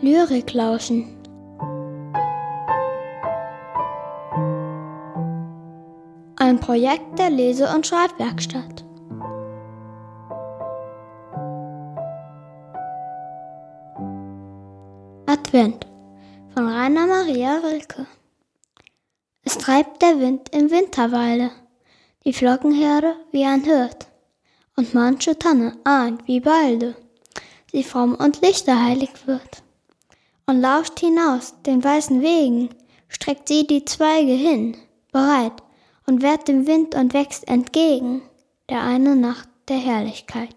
Lyrik lauschen. Ein Projekt der Lese- und Schreibwerkstatt. Advent von Rainer Maria Rilke. Es treibt der Wind im Winterwalde, die Flockenherde wie ein Hirt, und manche Tanne ahnt wie balde sie fromm und lichterheilig wird. Und lauscht hinaus den weißen Wegen, streckt sie die Zweige hin, bereit, und wehrt dem Wind und wächst entgegen der eine Nacht der Herrlichkeit.